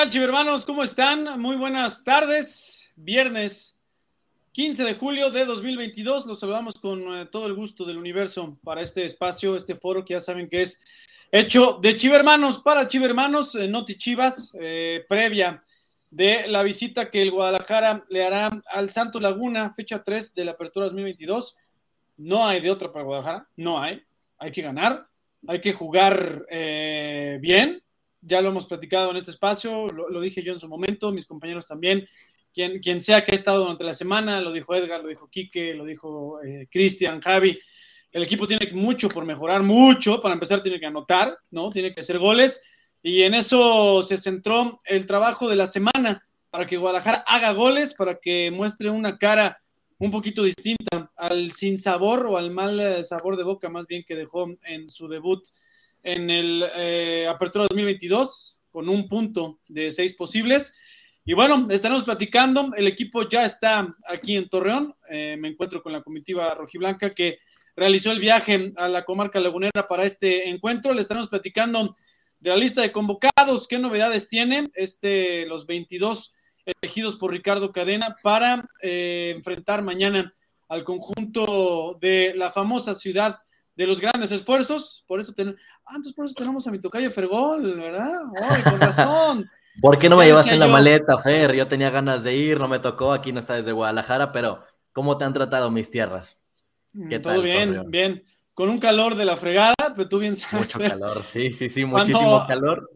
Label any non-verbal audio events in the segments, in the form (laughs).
¿Qué tal, chivermanos? ¿Cómo están? Muy buenas tardes. Viernes 15 de julio de 2022. Los saludamos con eh, todo el gusto del universo para este espacio, este foro que ya saben que es hecho de chivermanos para chivermanos, eh, Noti Chivas, eh, previa de la visita que el Guadalajara le hará al Santo Laguna, fecha 3 de la apertura 2022. No hay de otra para Guadalajara, no hay. Hay que ganar, hay que jugar bien. Ya lo hemos platicado en este espacio, lo, dije yo en su momento, mis compañeros también. Quien, quien sea que ha estado durante la semana, lo dijo Edgar, lo dijo Quique, lo dijo eh, Cristian, Javi. El equipo tiene mucho por mejorar, mucho. Para empezar, tiene que anotar, ¿no? Tiene que hacer goles y en eso se centró el trabajo de la semana para que Guadalajara haga goles, para que muestre una cara un poquito distinta al sin sabor o al mal eh, sabor de boca más bien que dejó en su debut en el eh, Apertura 2022 con un punto de seis posibles. Y bueno, estaremos platicando. El equipo ya está aquí en Torreón. Eh, me encuentro con la comitiva rojiblanca que realizó el viaje a la comarca lagunera para este encuentro. Le estaremos platicando de la lista de convocados, ¿qué novedades tiene este, los 22 elegidos por Ricardo Cadena para eh, enfrentar mañana al conjunto de la famosa ciudad de los grandes esfuerzos? Por eso, ten... ah, por eso tenemos a mi tocayo Fergol, ¿verdad? ¡Ay, con razón! (laughs) ¿Por qué no me llevaste en la maleta, Fer? Yo tenía ganas de ir, no me tocó, aquí no está desde Guadalajara, pero ¿cómo te han tratado mis tierras? ¿Qué mm, Todo tal, bien, bien con un calor de la fregada, pero tú bien sabes. Mucho calor, sí, sí, sí, muchísimo calor.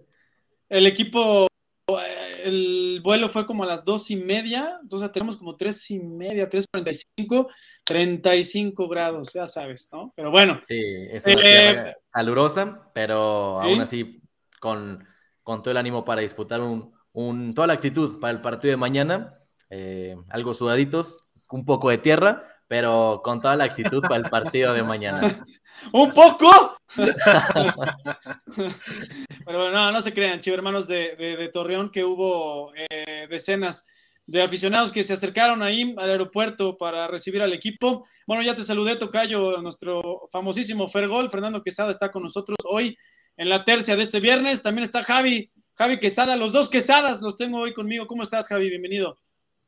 El equipo, eh, el vuelo fue como a las dos y media, entonces tenemos como tres y media, tres cuarenta y cinco, treinta y cinco grados, ya sabes, ¿no? Pero bueno. Sí, es una eh, calurosa, pero aún así con, con, todo el ánimo para disputar un, un, toda la actitud para el partido de mañana, eh, algo sudaditos, un poco de tierra, pero con toda la actitud para el partido de mañana. (laughs) ¿Un poco? Pero no, no se crean, chivo hermanos de, de, Torreón, que hubo eh, decenas de aficionados que se acercaron ahí al aeropuerto para recibir al equipo. Bueno, ya te saludé, Tocayo, nuestro famosísimo Fergol. Fernando Quesada está con nosotros hoy en la tercia de este viernes. También está Javi, Javi Quesada, los dos Quesadas los tengo hoy conmigo. ¿Cómo estás, Javi? Bienvenido.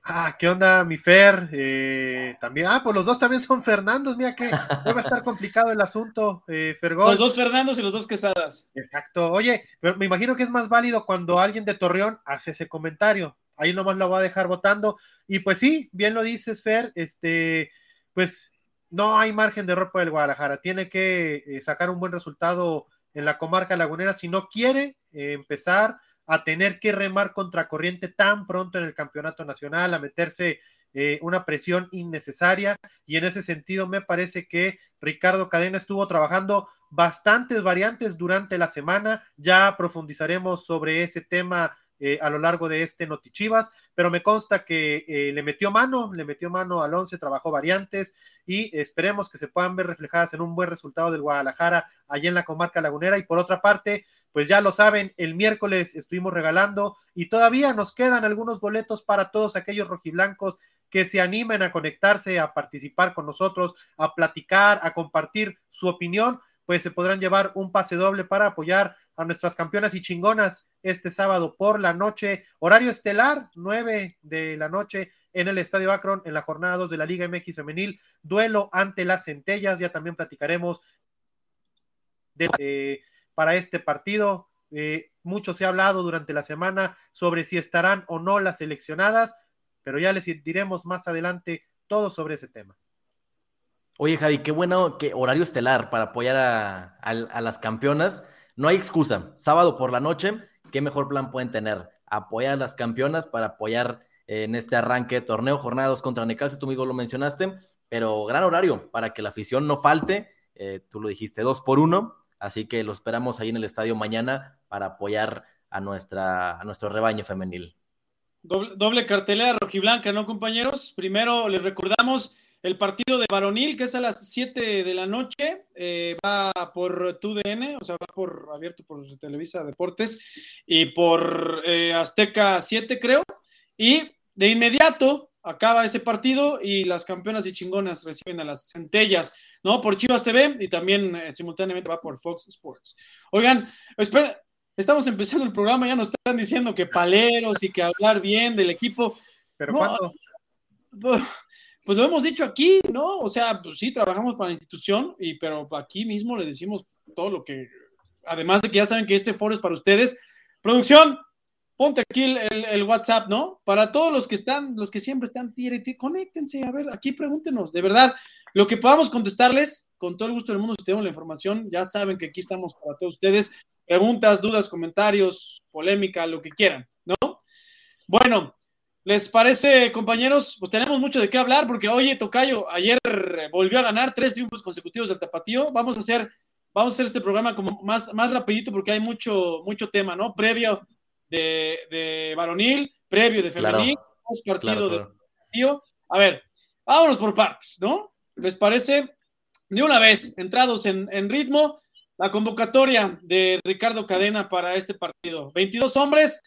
Ah, ¿qué onda, mi Fer? Eh, también, ah, pues los dos también son Fernandos, mira que va a estar complicado el asunto, eh, Fergol. Los dos Fernandos y los dos Quesadas. Exacto. Oye, pero me imagino que es más válido cuando alguien de Torreón hace ese comentario. Ahí nomás lo voy a dejar votando. Y pues sí, bien lo dices, Fer, este, pues no hay margen de error para el Guadalajara. Tiene que eh, sacar un buen resultado en la comarca lagunera si no quiere eh, empezar a tener que remar contra corriente tan pronto en el campeonato nacional, a meterse eh, una presión innecesaria. Y en ese sentido, me parece que Ricardo Cadena estuvo trabajando bastantes variantes durante la semana. Ya profundizaremos sobre ese tema eh, a lo largo de este Notichivas, pero me consta que eh, le metió mano, le metió mano al 11, trabajó variantes y esperemos que se puedan ver reflejadas en un buen resultado del Guadalajara allá en la comarca lagunera. Y por otra parte, pues ya lo saben, el miércoles estuvimos regalando y todavía nos quedan algunos boletos para todos aquellos rojiblancos que se animen a conectarse, a participar con nosotros, a platicar, a compartir su opinión, pues se podrán llevar un pase doble para apoyar a nuestras campeonas y chingonas este sábado por la noche, horario estelar, 9 de la noche en el Estadio Akron en la jornada 2 de la Liga MX Femenil, duelo ante las centellas, ya también platicaremos de... Eh, para este partido. Eh, mucho se ha hablado durante la semana sobre si estarán o no las seleccionadas, pero ya les diremos más adelante todo sobre ese tema. Oye, Javi, qué bueno que horario estelar para apoyar a, las campeonas. No hay excusa. Sábado por la noche, ¿qué mejor plan pueden tener? Apoyar a las campeonas para apoyar en este arranque de torneo, jornadas contra Necalce, tú mismo lo mencionaste, pero gran horario para que la afición no falte. Eh, tú lo dijiste, dos por uno. Así que lo esperamos ahí en el estadio mañana para apoyar a, nuestra, a nuestro rebaño femenil. Doble, doble cartelera rojiblanca, ¿no, compañeros? Primero les recordamos el partido de varonil, que es a las 7 de la noche, eh, va por TUDN, o sea, va por abierto por Televisa Deportes y por eh, Azteca 7, creo. Y de inmediato acaba ese partido y las campeonas y chingonas reciben a las centellas, ¿no? Por Chivas TV y también eh, simultáneamente va por Fox Sports. Oigan, espera, estamos empezando el programa, ya nos están diciendo que paleros y que hablar bien del equipo. ¿Pero cuándo? Pues, pues lo hemos dicho aquí, ¿no? O sea, pues sí, trabajamos para la institución, y, pero aquí mismo le decimos todo lo que, además de que ya saben que este foro es para ustedes. Producción, ponte aquí el, WhatsApp, ¿no? Para todos los que están, los que siempre están, conéctense, a ver, aquí pregúntenos, de verdad, lo que podamos contestarles, con todo el gusto del mundo, si tenemos la información, ya saben que aquí estamos para todos ustedes, preguntas, dudas, comentarios, polémica, lo que quieran, ¿no? Bueno, ¿les parece, compañeros? Pues tenemos mucho de qué hablar, porque, oye, Tocayo, ayer volvió a ganar tres triunfos consecutivos del Tapatío, vamos a hacer... Vamos a hacer este programa como más, más rapidito porque hay mucho, mucho tema, ¿no? Previo de, de varonil, previo de femenil, partido de tío. A ver, vámonos por partes, ¿no? ¿Les parece? De una vez, entrados en, ritmo, la convocatoria de Ricardo Cadena para este partido. 22 hombres,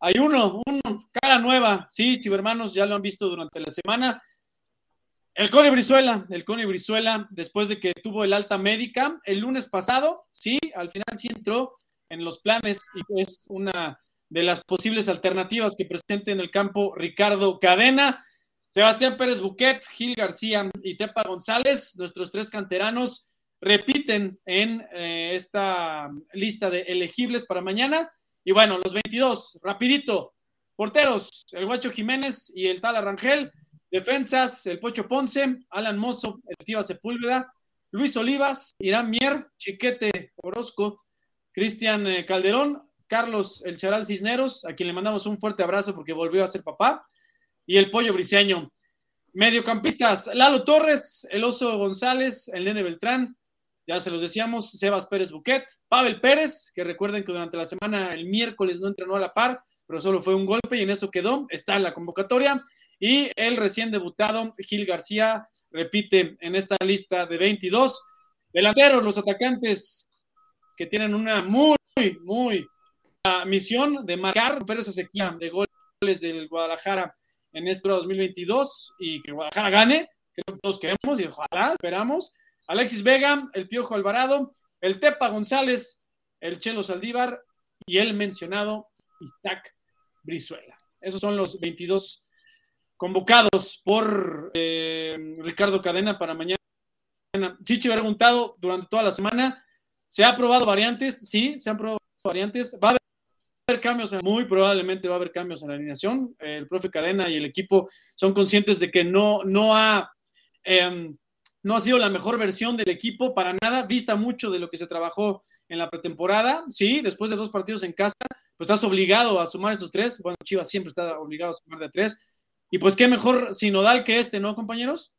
hay uno, uno, cara nueva, sí, chivermanos, ya lo han visto durante la semana. El Cone Brizuela, el Cone Brizuela, después de que tuvo el alta médica el lunes pasado, sí, al final sí entró en los planes y es una de las posibles alternativas que presente en el campo Ricardo Cadena. Sebastián Pérez Buquet, Gil García y Tepa González, nuestros tres canteranos, repiten en eh, esta lista de elegibles para mañana. Y bueno, los 22, rapidito. Porteros, el Guacho Jiménez y el Tal Arrangel. Defensas, el Pocho Ponce, Alan Mozo, el Tiva Sepúlveda, Luis Olivas, Irán Mier, Chiquete Orozco, Cristian eh, Calderón, Carlos El Charal Cisneros, a quien le mandamos un fuerte abrazo porque volvió a ser papá, y el Pollo Briseño. Mediocampistas, Lalo Torres, el Oso González, el Nene Beltrán, ya se los decíamos, Sebas Pérez Buquet, Pavel Pérez, que recuerden que durante la semana, el miércoles, no entrenó a la par, pero solo fue un golpe y en eso quedó, está en la convocatoria, y el recién debutado Gil García repite en esta lista de 22. Delanteros, los atacantes que tienen una muy, muy misión de marcar, esa sequía de goles del Guadalajara en este 2022 y que Guadalajara gane, que todos queremos y ojalá esperamos. Alexis Vega, el Piojo Alvarado, el Tepa González, el Chelo Saldívar y el mencionado Isaac Brizuela. Esos son los 22 convocados por eh, Ricardo Cadena para mañana. Chichi ha preguntado durante toda la semana, ¿se ha probado variantes? Sí, se han probado variantes. Cambios, muy probablemente va a haber cambios en la alineación. El profe Cadena y el equipo son conscientes de que no, no ha... Em, no ha sido la mejor versión del equipo para nada, dista mucho de lo que se trabajó en la pretemporada. Sí, después de dos partidos en casa, pues estás obligado a sumar estos tres. Bueno, Chivas siempre está obligado a sumar de tres. Y pues qué mejor sinodal que este, ¿no, compañeros?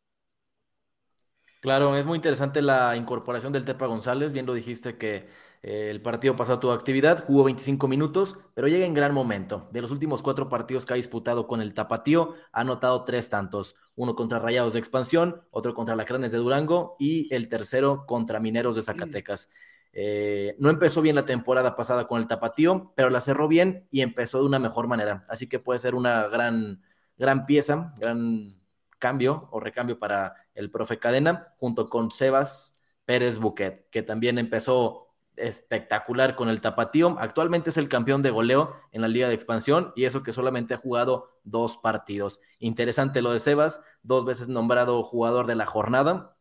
Claro, es muy interesante la incorporación del Tepa González. Bien lo dijiste que el partido pasado tuvo actividad, jugó 25 minutos, pero llega en gran momento. De los últimos cuatro partidos que ha disputado con el Tapatío, ha anotado tres tantos. Uno contra Rayados de Expansión, otro contra Lacranes de Durango y el tercero contra Mineros de Zacatecas. Eh, no empezó bien la temporada pasada con el Tapatío, pero la cerró bien y empezó de una mejor manera. Así que puede ser una gran, gran pieza, gran cambio o recambio para el profe Cadena, junto con Sebas Pérez Buquet, que también empezó espectacular con el tapatío. Actualmente es el campeón de goleo en la Liga de Expansión y eso que solamente ha jugado dos partidos. Interesante lo de Sebas, dos veces nombrado jugador de la jornada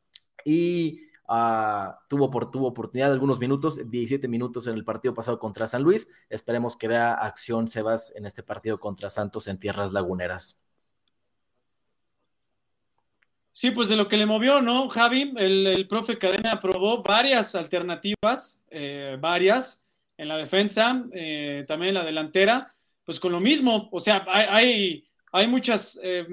y uh, tuvo, por, tuvo oportunidad de algunos minutos, 17 minutos en el partido pasado contra San Luis. Esperemos que vea acción Sebas en este partido contra Santos en Tierras Laguneras. Sí, pues de lo que le movió, ¿no, Javi? El, profe Cadena aprobó varias alternativas, eh, varias, en la defensa, eh, también en la delantera, pues con lo mismo, o sea, hay, hay, muchas, eh,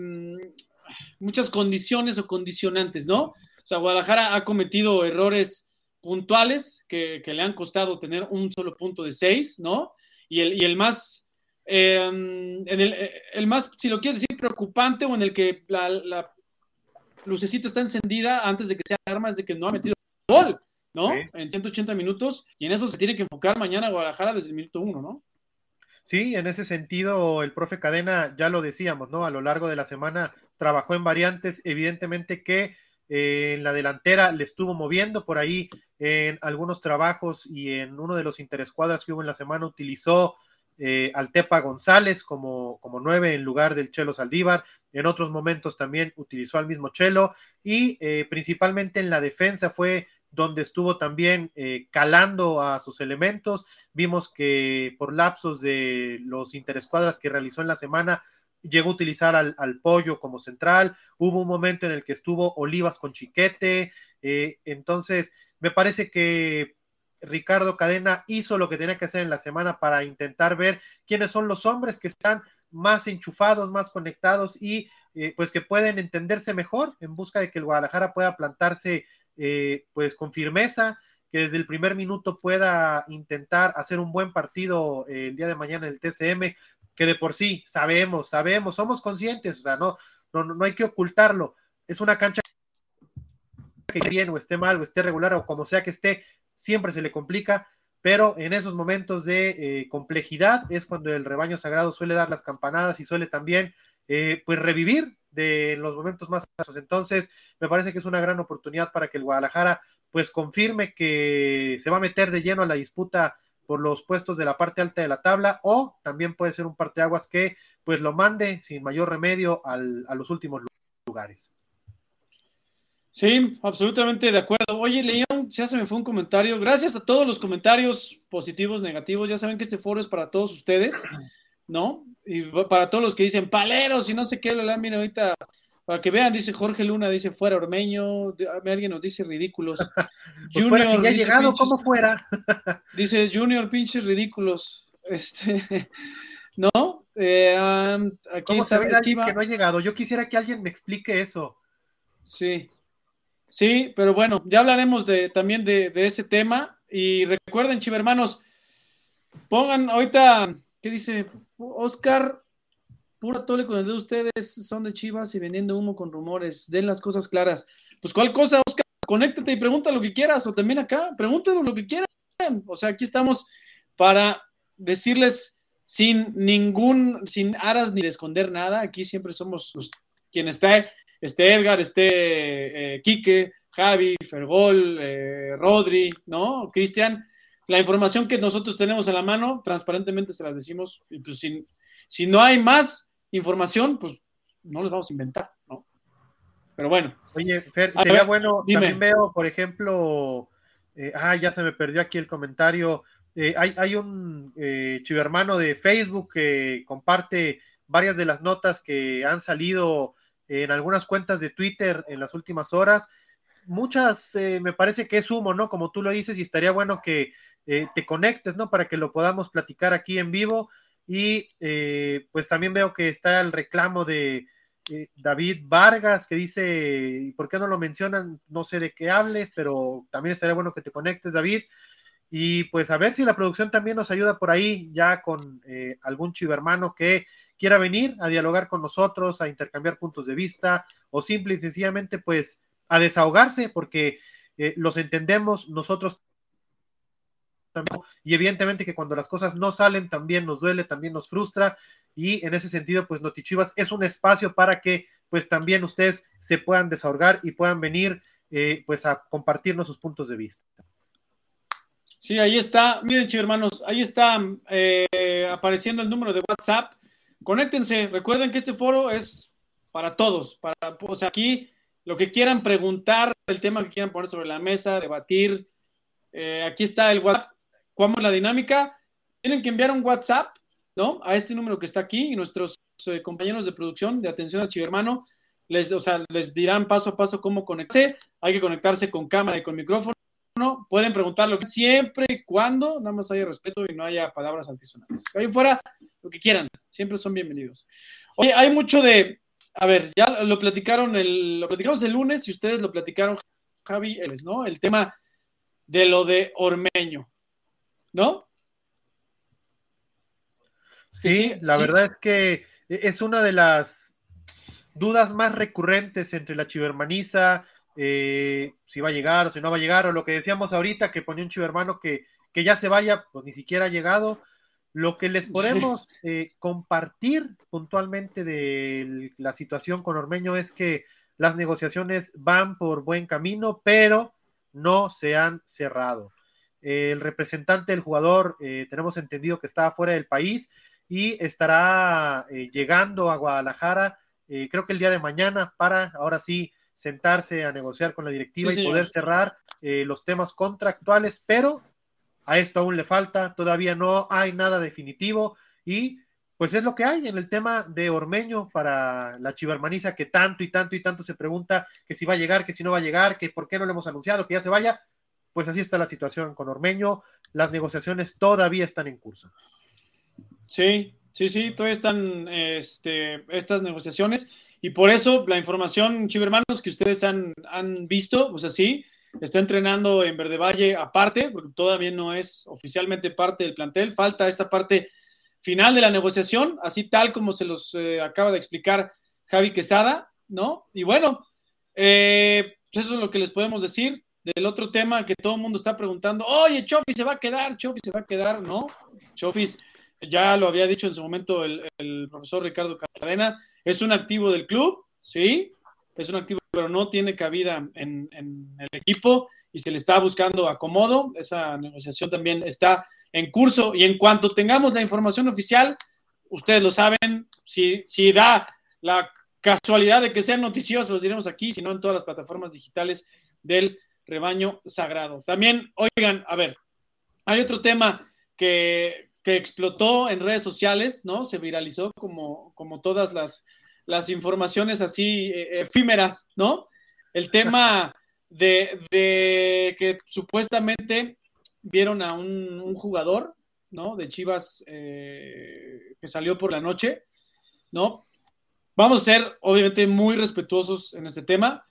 muchas condiciones o condicionantes, ¿no? O sea, Guadalajara ha cometido errores puntuales que, le han costado tener un solo punto de seis, ¿no? Y el, y el más... en el, el, más, si lo quieres decir, preocupante o en el que la lucecita está encendida antes de que sea armas de que no ha metido gol, ¿no? En 180 minutos, y en eso se tiene que enfocar mañana Guadalajara desde el minuto uno, ¿no? Sí, en ese sentido, el profe Cadena, ya lo decíamos, ¿no? A lo largo de la semana trabajó en variantes, evidentemente que eh, en la delantera le estuvo moviendo por ahí en algunos trabajos y en uno de los interescuadras que hubo en la semana utilizó eh, al Tepa González como, como nueve en lugar del Chelo Saldívar. En otros momentos también utilizó al mismo Chelo y eh, principalmente en la defensa fue donde estuvo también eh, calando a sus elementos. Vimos que por lapsos de los interescuadras que realizó en la semana, llegó a utilizar al, pollo como central. Hubo un momento en el que estuvo Olivas con Chiquete. Eh, entonces, me parece que Ricardo Cadena hizo lo que tenía que hacer en la semana para intentar ver quiénes son los hombres que están más enchufados, más conectados y eh, pues que pueden entenderse mejor en busca de que el Guadalajara pueda plantarse eh, pues con firmeza, que desde el primer minuto pueda intentar hacer un buen partido eh, el día de mañana en el TCM, que de por sí sabemos, sabemos, somos conscientes, o sea, no, no, no hay que ocultarlo. Es una cancha que esté bien o esté mal o esté regular o como sea que esté, siempre se le complica, pero en esos momentos de eh, complejidad es cuando el rebaño sagrado suele dar las campanadas y suele también pues revivir de los momentos más casos. Entonces, me parece que es una gran oportunidad para que el Guadalajara pues confirme que se va a meter de lleno a la disputa por los puestos de la parte alta de la tabla o también puede ser un parteaguas que pues lo mande sin mayor remedio al, a los últimos lugares. Sí, absolutamente de acuerdo. Oye, León, ya se me fue un comentario. Gracias a todos los comentarios positivos, negativos. Ya saben que este foro es para todos ustedes. ¿No? Y para todos los que dicen paleros y no sé qué, la mira ahorita, para que vean, dice Jorge Luna, dice fuera Ormeño, alguien nos dice ridículos. (laughs) pues Junior, fuera, si ya llegado, como fuera. (laughs) dice Junior, pinches ridículos. Este, (laughs) ¿no? Eh, aquí ¿Cómo está, que no ha llegado? Yo quisiera que alguien me explique eso. Sí, sí, pero bueno, ya hablaremos de, también de, de ese tema. Y recuerden, chivermanos, pongan ahorita ¿Qué dice? Oscar, pura tole con el de ustedes, son de Chivas y vendiendo humo con rumores, den las cosas claras. Pues cuál cosa, Oscar, conéctate y pregunta lo que quieras, o también acá, pregúntenos lo que quieran. O sea, aquí estamos para decirles sin ningún, sin aras ni de esconder nada. Aquí siempre somos los, quien esté, este Edgar, este eh, Quique, Javi, Fergol, eh, Rodri, ¿no? Cristian la información que nosotros tenemos en la mano, transparentemente se las decimos, y pues si, si no hay más información, pues no les vamos a inventar, ¿no? Pero bueno. Oye, Fer, sería bueno, también veo, por ejemplo, eh, ah, ya se me perdió aquí el comentario, eh, hay, hay, un eh, chivermano de Facebook que comparte varias de las notas que han salido en algunas cuentas de Twitter en las últimas horas. Muchas eh, me parece que es humo, ¿no? Como tú lo dices, y estaría bueno que eh, te conectes, ¿no? Para que lo podamos platicar aquí en vivo. Y eh, pues también veo que está el reclamo de eh, David Vargas que dice, ¿y por qué no lo mencionan? No sé de qué hables, pero también estaría bueno que te conectes, David. Y pues a ver si la producción también nos ayuda por ahí, ya con algún chivermano que quiera venir a dialogar con nosotros, a intercambiar puntos de vista, o simple y sencillamente pues a desahogarse, porque los entendemos, nosotros y evidentemente que cuando las cosas no salen también nos duele, también nos frustra. Y en ese sentido pues Notichivas es un espacio para que pues también ustedes se puedan desahogar y puedan venir eh, pues a compartirnos sus puntos de vista. Sí, ahí está, miren hermanos, ahí está eh, apareciendo el número de WhatsApp. Conéctense, recuerden que este foro es para todos, para, o sea, aquí lo que quieran preguntar, el tema que quieran poner sobre la mesa, debatir, eh, aquí está el WhatsApp, ¿Cómo es la dinámica? Tienen que enviar un WhatsApp, ¿no? A este número que está aquí y nuestros eh, compañeros de producción de atención al chivermano les, o sea, les dirán paso a paso cómo conectarse. Hay que conectarse con cámara y con micrófono. Pueden preguntar lo que siempre y cuando nada más haya respeto y no haya palabras altisonantes. Ahí fuera, lo que quieran, siempre son bienvenidos. Oye, hay mucho de, a ver, ya lo platicaron el, lo platicamos el lunes y ustedes lo platicaron, Javi, ¿no? El tema de lo de Ormeño. ¿No? Sí, la verdad es que es una de las dudas más recurrentes entre la chivermaniza, eh, si va a llegar o si no va a llegar, o lo que decíamos ahorita, que ponía un chivermano que, que ya se vaya, pues ni siquiera ha llegado. Lo que les podemos eh, compartir puntualmente de la situación con Ormeño es que las negociaciones van por buen camino, pero no se han cerrado. El representante del jugador, eh, tenemos entendido que está fuera del país y estará eh, llegando a Guadalajara, eh, creo que el día de mañana, para ahora sí sentarse a negociar con la directiva y poder cerrar los temas contractuales, pero a esto aún le falta, todavía no hay nada definitivo y pues es lo que hay en el tema de Ormeño para la chivermaniza que tanto y tanto y tanto se pregunta que si va a llegar, que si no va a llegar, que por qué no le hemos anunciado, que ya se vaya. Pues así está la situación con Ormeño. Las negociaciones todavía están en curso. Sí, sí, sí, todavía están este, estas negociaciones y por eso la información, chivermanos, que ustedes han, han visto, pues así, está entrenando en Verde Valle aparte, porque todavía no es oficialmente parte del plantel, falta esta parte final de la negociación, así tal como se los eh, acaba de explicar Javi Quesada, ¿no? Y bueno, eh, pues eso es lo que les podemos decir del otro tema que todo el mundo está preguntando, oye, Chofis se va a quedar, Chofis se va a quedar, ¿no? Chofis, ya lo había dicho en su momento el, profesor Ricardo Cadena, es un activo del club, ¿sí? Es un activo, pero no tiene cabida en, el equipo y se le está buscando acomodo. Esa negociación también está en curso y en cuanto tengamos la información oficial, ustedes lo saben, si, si da la casualidad de que sean noticias, se los diremos aquí, sino en todas las plataformas digitales del rebaño sagrado. También, oigan, a ver, hay otro tema que, que explotó en redes sociales, ¿no? Se viralizó como, como todas las, las informaciones así eh, efímeras, ¿no? El tema de, de que supuestamente vieron a un, jugador, ¿no? De Chivas eh, que salió por la noche, ¿no? Vamos a ser, obviamente, muy respetuosos en este tema,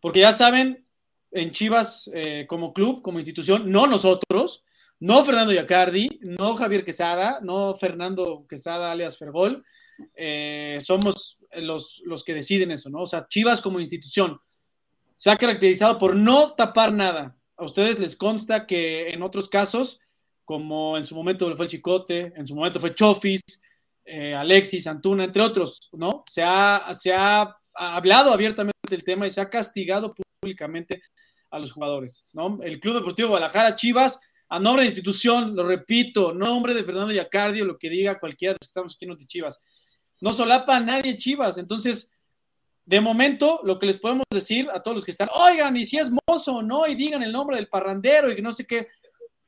porque ya saben, en Chivas eh, como club, como institución, no nosotros, no Fernando Yacardi, no Javier Quesada, no Fernando Quesada alias Fergol, eh, somos los, los que deciden eso, ¿no? O sea, Chivas como institución se ha caracterizado por no tapar nada, a ustedes les consta que en otros casos, como en su momento fue el Chicote, en su momento fue Chofis, eh, Alexis, Antuna, entre otros, ¿no? Se ha, se ha hablado abiertamente del tema y se ha castigado públicamente a los jugadores, ¿no? El Club Deportivo Guadalajara, Chivas, a nombre de institución, lo repito, nombre de Fernando Yacardio, lo que diga cualquiera de los que estamos aquí en los Chivas, no solapa a nadie Chivas, entonces de momento, lo que les podemos decir a todos los que están, oigan, y si es mozo o no, y digan el nombre del parrandero y que no sé qué.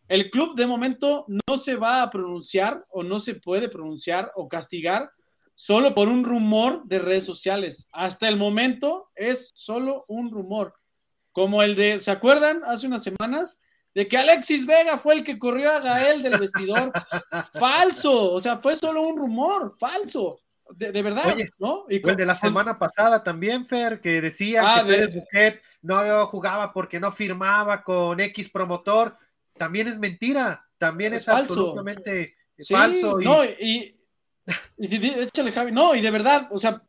El club de momento no se va a pronunciar o no se puede pronunciar o castigar solo por un rumor de redes sociales. Hasta el momento es solo un rumor. Como el de, ¿se acuerdan? Hace unas semanas de que Alexis Vega fue el que corrió a Gael del vestidor. (laughs) falso, o sea, fue solo un rumor, falso de, verdad, ¿no? Y el de la semana pasada también, Fer, que decía ah, que Pérez Buquet no jugaba porque no firmaba con X promotor, también es mentira, también es, absolutamente falso. No, y, échale, Javi, no, y de verdad, o sea,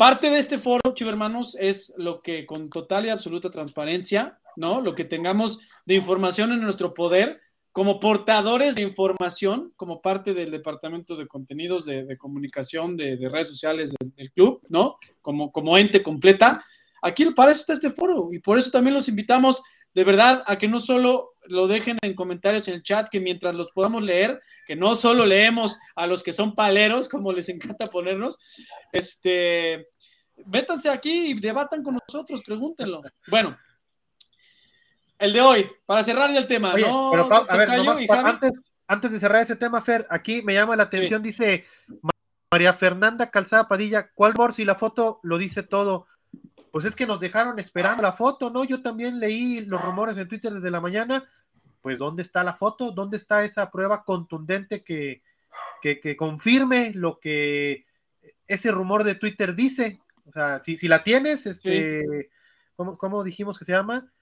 parte de este foro, chivermanos, es lo que con total y absoluta transparencia, ¿no? Lo que tengamos de información en nuestro poder, como portadores de información, como parte del departamento de contenidos de, comunicación de, redes sociales del, club, ¿no? Como, como ente completa. Aquí para eso está este foro y por eso también los invitamos de verdad a que no solo lo dejen en comentarios en el chat, que mientras los podamos leer, que no solo leemos a los que son paleros, como les encanta ponernos, este, métanse aquí y debatan con nosotros, pregúntenlo. Bueno, el de hoy, para cerrar ya el tema. no, pero a ver, antes, antes, de cerrar ese tema, Fer, aquí me llama la atención, dice María Fernanda Calzada Padilla, ¿cuál por si la foto lo dice todo? Pues es que nos dejaron esperando la foto, ¿no? Yo también leí los rumores en Twitter desde la mañana. Pues, ¿dónde está la foto? ¿Dónde está esa prueba contundente que, que, confirme lo que ese rumor de Twitter dice? O sea, si, si la tienes, este, ¿cómo, ¿cómo dijimos que se llama?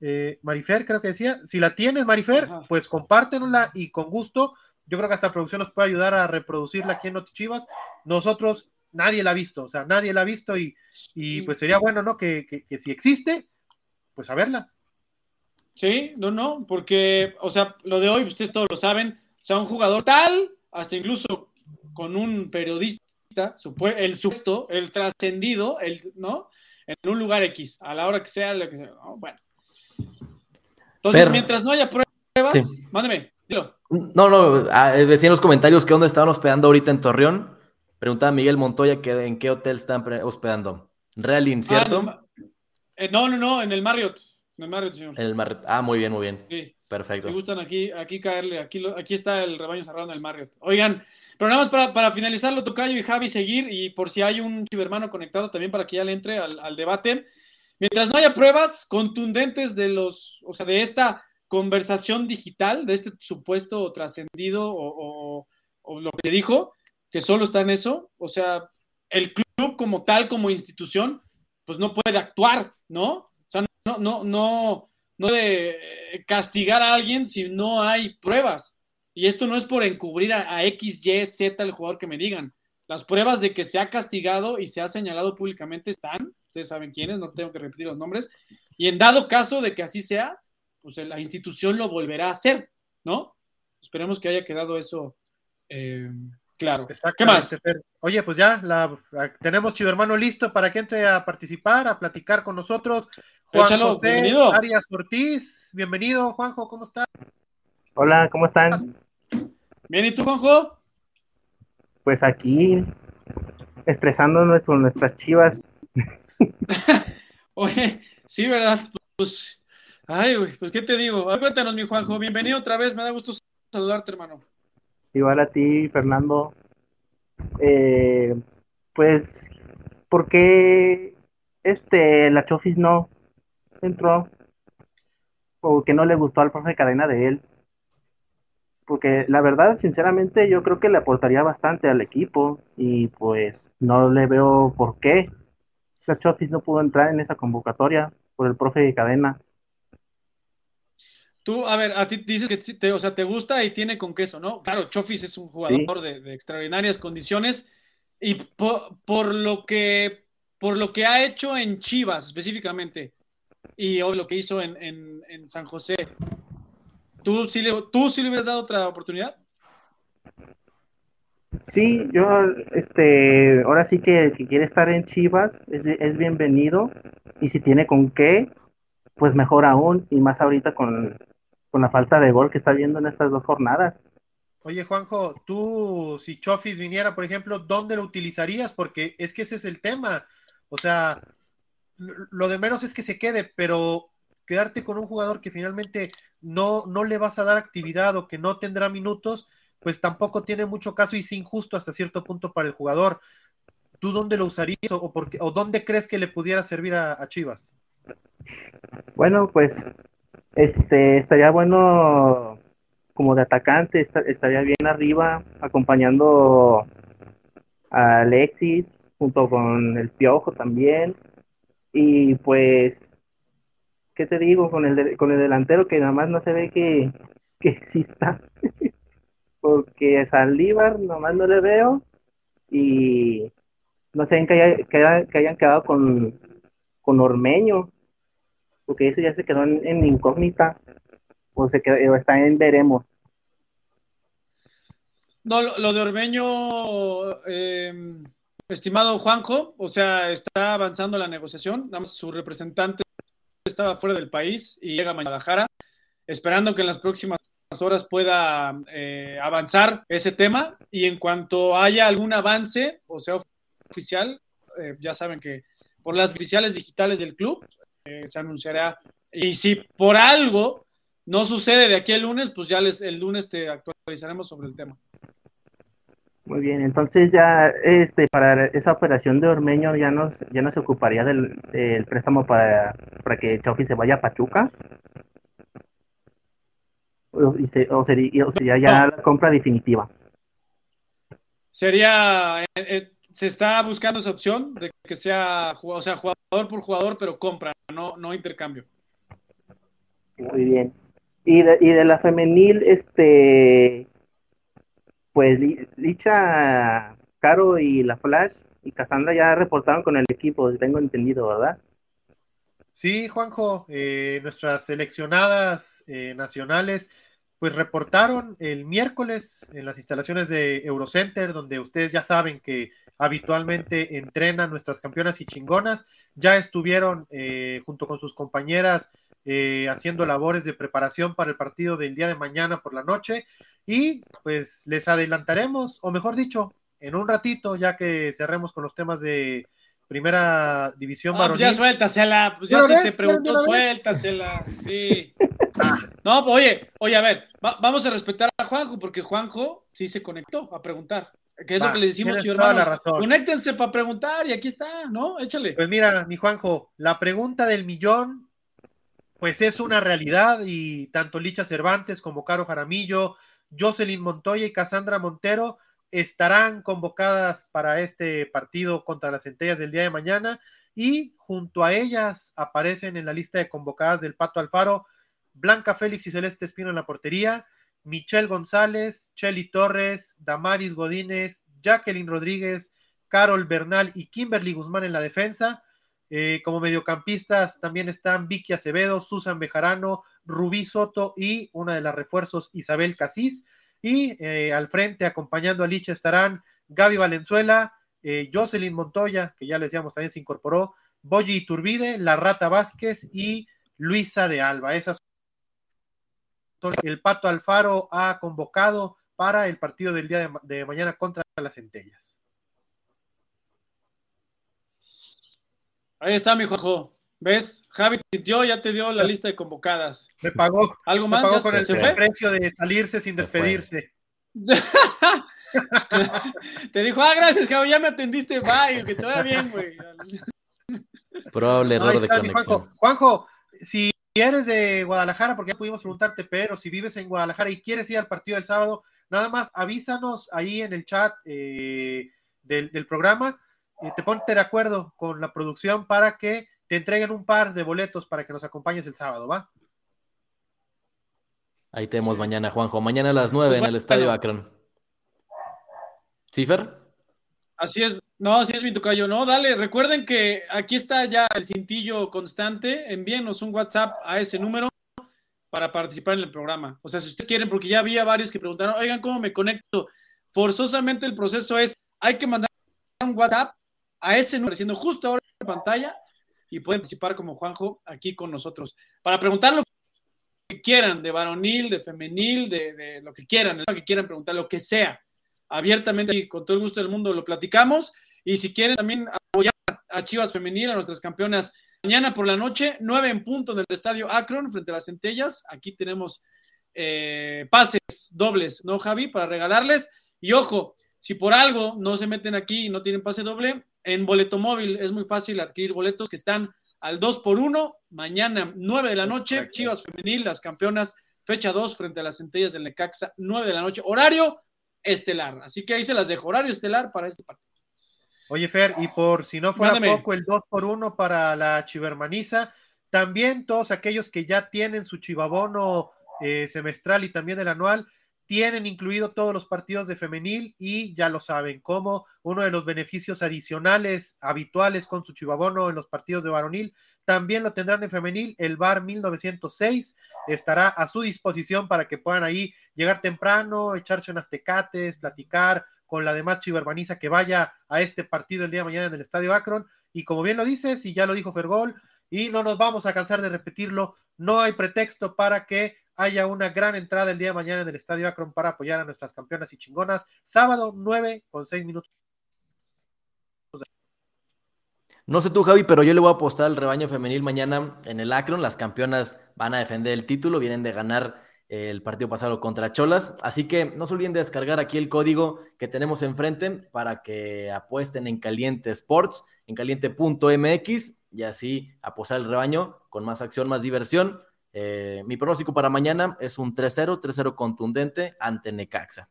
Eh, Marifer, creo que decía. Si la tienes, Marifer, pues compártenosla y con gusto. Yo creo que hasta producción nos puede ayudar a reproducirla aquí en Notichivas. Nosotros, nadie la ha visto, o sea, nadie la ha visto y, pues sería bueno, ¿no? Que, si existe, pues a verla. Sí, no, no, porque, o sea, lo de hoy, ustedes todos lo saben, o sea, un jugador tal, hasta incluso con un periodista, el supuesto, el trascendido, el, ¿no? en un lugar X, a la hora que sea, lo que sea. bueno. Entonces, mientras no haya pruebas, mándeme, dilo. No, no, ah, decía en los comentarios que dónde estaban hospedando ahorita en Torreón. Preguntaba Miguel Montoya que en qué hotel están hospedando. Realin, ah, ¿cierto? Eh, no, no, no, en el Marriott. En el Marriott, señor. En el Marriott. Ah, muy bien, muy bien. Sí. Perfecto. Si gustan aquí, aquí caerle, aquí, aquí está el rebaño cerrado en el Marriott. Oigan, pero nada más para, para finalizarlo, Tocayo y Javi, seguir, y por si hay un cibermano conectado también para que ya le entre al, debate. Mientras no haya pruebas contundentes de los, o sea, de esta conversación digital, de este supuesto trascendido o, o, lo que dijo, que solo está en eso, o sea, el club como tal, como institución, pues no puede actuar, ¿no? O sea, no, no, no, no de castigar a alguien si no hay pruebas. Y esto no es por encubrir a, X, Y, Z el jugador que me digan. Las pruebas de que se ha castigado y se ha señalado públicamente están, ustedes saben quiénes, no tengo que repetir los nombres, y en dado caso de que así sea, pues la institución lo volverá a hacer, ¿no? Esperemos que haya quedado eso eh, claro. ¿Qué más? Oye, pues ya la, tenemos Chivermano listo para que entre a participar, a platicar con nosotros. Juan José Arias Ortiz, bienvenido, Juanjo, ¿cómo estás? Hola, ¿cómo están? Bien, ¿y tú, Juanjo? Pues aquí, estresándonos con nuestras chivas. (laughs) Oye, sí, ¿verdad? Pues, ay, pues, ¿qué te digo? cuéntanos, mi Juanjo, bienvenido otra vez, me da gusto saludarte, hermano. Igual a ti, Fernando. Eh, pues, ¿por qué este, la Chofis no entró? O que no le gustó al profe Cadena de él porque la verdad, sinceramente, yo creo que le aportaría bastante al equipo y pues no le veo por qué la Chofis no pudo entrar en esa convocatoria por el profe de cadena. Tú, a ver, a ti dices que te, o sea, te gusta y tiene con queso, ¿no? Claro, Chofis es un jugador de, extraordinarias condiciones y por, lo que, por lo que ha hecho en Chivas específicamente y lo que hizo en, en San José, ¿Tú sí, le, ¿Tú sí le hubieras dado otra oportunidad? Sí, yo, este, ahora sí que el que quiere estar en Chivas es, bienvenido y si tiene con qué, pues mejor aún y más ahorita con, la falta de gol que está viendo en estas dos jornadas. Oye, Juanjo, tú, si Chofis viniera, por ejemplo, ¿dónde lo utilizarías? Porque es que ese es el tema. O sea, lo de menos es que se quede, pero quedarte con un jugador que finalmente no, no le vas a dar actividad o que no tendrá minutos, pues tampoco tiene mucho caso y es injusto hasta cierto punto para el jugador. ¿Tú dónde lo usarías o, o dónde crees que le pudiera servir a, Chivas? Bueno, pues este estaría bueno como de atacante, estaría bien arriba acompañando a Alexis junto con el Piojo también. Y pues ¿qué te digo? Con el, con el delantero que nada más no se ve que, (laughs) exista. (laughs) Porque a Saldívar nomás no le veo. Y no sé que, que, hayan quedado con, con Ormeño. Porque ese ya se quedó en, incógnita. O se quedó, está en veremos. No, lo, de Ormeño, em, estimado Juanjo, o sea, está avanzando la negociación. Nada su representante estaba fuera del país y llega a Guadalajara, esperando que en las próximas horas pueda eh, avanzar ese tema y en cuanto haya algún avance, o sea, oficial, eh, ya saben que por las oficiales digitales del club eh, se anunciará. Y si por algo no sucede de aquí el lunes, pues ya les, el lunes te actualizaremos sobre el tema. Muy bien, entonces ya este para esa operación de Ormeño ya no, ya no se ocuparía del, préstamo para, para que Chofi se vaya a Pachuca. O, sería, ya la compra definitiva. Sería, eh, eh, se está buscando esa opción de que sea, o sea, jugador por jugador, pero compra, no, no intercambio. Muy bien. Y de, y de la femenil, este, pues Licha, Caro y la Flash y Cassandra ya reportaron con el equipo, tengo entendido, ¿verdad? Sí, Juanjo, eh, nuestras seleccionadas eh, nacionales pues reportaron el miércoles en las instalaciones de Eurocenter, donde ustedes ya saben que habitualmente entrenan nuestras campeonas y chingonas. Ya estuvieron eh, junto con sus compañeras eh, haciendo labores de preparación para el partido del día de mañana por la noche y pues les adelantaremos, o mejor dicho, en un ratito, ya que cerremos con los temas de primera división ah, pues ya suéltasela, pues ya se te preguntó, suéltasela, sí. (laughs) Ah. No, oye, oye, a ver, vamos a respetar a Juanjo, porque Juanjo sí se conectó a preguntar. ¿Qué es lo que le decimos, señor hermanos? Conéctense para preguntar y aquí está, ¿no? Échale. Pues mira, mi Juanjo, la pregunta del millón, pues es una realidad y tanto Licha Cervantes como Caro Jaramillo, Jocelyn Montoya y Cassandra Montero estarán convocadas para este partido contra las centellas del día de mañana y junto a ellas aparecen en la lista de convocadas del Pato Alfaro Blanca Félix y Celeste Espino en la portería, Michelle González, Chelly Torres, Damaris Godínez, Jacqueline Rodríguez, Carol Bernal y Kimberly Guzmán en la defensa. Eh, como mediocampistas también están Vicky Acevedo, Susan Bejarano, Rubí Soto y una de las refuerzos Isabel Casís. Y eh, al frente, acompañando a Licha, estarán Gaby Valenzuela, eh, Jocelyn Montoya, que ya les decíamos también se incorporó, Boyi Turbide, La Rata Vázquez y Luisa de Alba. Esas el Pato Alfaro ha convocado para el partido del día de, mañana contra las centellas. Ahí está mi Juanjo. ¿Ves? Javi sintió, ya te dio la lista de convocadas. Me pagó. ¿Algo más? Me pagó con el, precio de salirse sin despedirse. (laughs) te dijo, ah, gracias, Javi, ya me atendiste, bye, que te vaya bien, güey. Probable error de conexión. Juanjo, Juanjo, si eres de Guadalajara, porque ya pudimos preguntarte, pero si vives en Guadalajara y quieres ir al partido del sábado, nada más avísanos ahí en el chat eh, del, programa, y te ponte de acuerdo con la producción para que te entreguen un par de boletos para que nos acompañes el sábado, ¿va? Ahí tenemos mañana, Juanjo. Mañana a las nueve pues en el Estadio Akron. ¿Cifer? Así es. No, así es mi tocayo. No, dale. Recuerden que aquí está ya el cintillo constante. Envíenos un WhatsApp a ese número para participar en el programa. O sea, si ustedes quieren, porque ya había varios que preguntaron, oigan, ¿cómo me conecto? Forzosamente el proceso es, hay que mandar un WhatsApp a ese número, siendo justo ahora en pantalla, y pueden participar como Juanjo aquí con nosotros. Para preguntar lo que quieran, de varonil, de femenil, de, lo que quieran, lo que quieran preguntar, lo que sea, abiertamente y con todo el gusto del mundo lo platicamos. Y si quieren también apoyar a Chivas Femenil, a nuestras campeonas, mañana por la noche, nueve en punto del estadio Akron, frente a las centellas. Aquí tenemos eh, pases dobles, ¿no, Javi? Para regalarles. Y ojo, si por algo no se meten aquí y no tienen pase doble, en boleto móvil es muy fácil adquirir boletos que están al 2 por 1 mañana 9 de la noche, Chivas Femenil, las campeonas, fecha 2 frente a las centellas del Necaxa, 9 de la noche, horario estelar. Así que ahí se las dejo, horario estelar para este partido. Oye, Fer, y por si no fuera poco, el 2 por 1 para la Chivermaniza, también todos aquellos que ya tienen su chivabono eh, semestral y también el anual, tienen incluido todos los partidos de femenil y ya lo saben, como uno de los beneficios adicionales habituales con su chivabono en los partidos de varonil, también lo tendrán en femenil. El bar 1906 estará a su disposición para que puedan ahí llegar temprano, echarse unas tecates, platicar con la demás chivermaniza que vaya a este partido el día de mañana en el Estadio Akron. Y como bien lo dices, y ya lo dijo Fergol, y no nos vamos a cansar de repetirlo, no hay pretexto para que haya una gran entrada el día de mañana en el Estadio Akron para apoyar a nuestras campeonas y chingonas. Sábado 9 con 6 minutos. No sé tú, Javi, pero yo le voy a apostar al rebaño femenil mañana en el Akron. Las campeonas van a defender el título, vienen de ganar el partido pasado contra Cholas. Así que no se olviden de descargar aquí el código que tenemos enfrente para que apuesten en Caliente Sports, en caliente.mx y así apostar el rebaño con más acción, más diversión. Eh, mi pronóstico para mañana es un 3-0, 3-0 contundente ante Necaxa.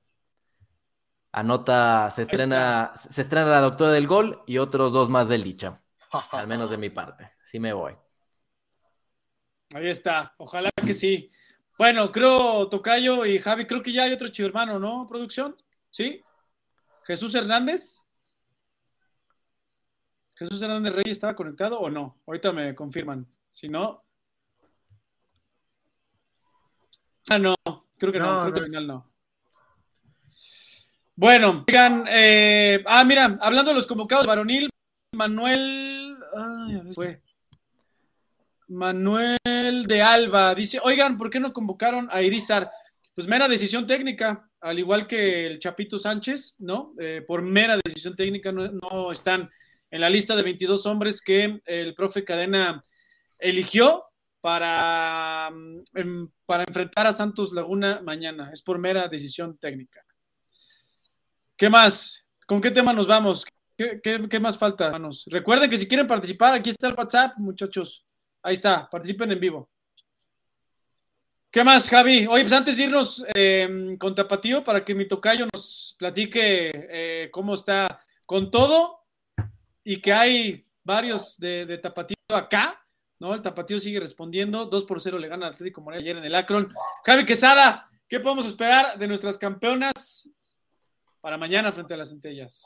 Anota, se estrena, se estrena la doctora del gol y otros dos más del Licha. (laughs) Al menos de mi parte. Sí me voy. Ahí está. Ojalá que sí. Bueno, creo, Tocayo y Javi, creo que ya hay otro chivo hermano, ¿no? Producción. ¿Sí? Jesús Hernández. ¿Jesús Hernández Rey estaba conectado o no? Ahorita me confirman. Si no, Ah, no, creo que no, creo que al final no. Bueno, digan, eh, ah, mira, hablando de los convocados varonil, Manuel, ay, fue. Manuel de Alba dice, oigan, ¿por qué no convocaron a Irizar? Pues mera decisión técnica, al igual que el Chapito Sánchez, ¿no? Eh, por mera decisión técnica no, están en la lista de 22 hombres que el profe Cadena eligió para, em, para enfrentar a Santos Laguna mañana. Es por mera decisión técnica. ¿Qué más? ¿Con qué tema nos vamos? ¿Qué, qué, qué más falta, hermanos? Recuerden que si quieren participar, aquí está el WhatsApp, muchachos. Ahí está, participen en vivo. ¿Qué más, Javi? Oye, pues antes de irnos eh, con Tapatío, para que mi tocayo nos platique eh, cómo está con todo y que hay varios de, de, Tapatío acá, ¿no? El Tapatío sigue respondiendo, 2 por 0 le gana al Atlético Morelia ayer en el Akron. Javi Quesada, ¿qué podemos esperar de nuestras campeonas para mañana frente a las centellas?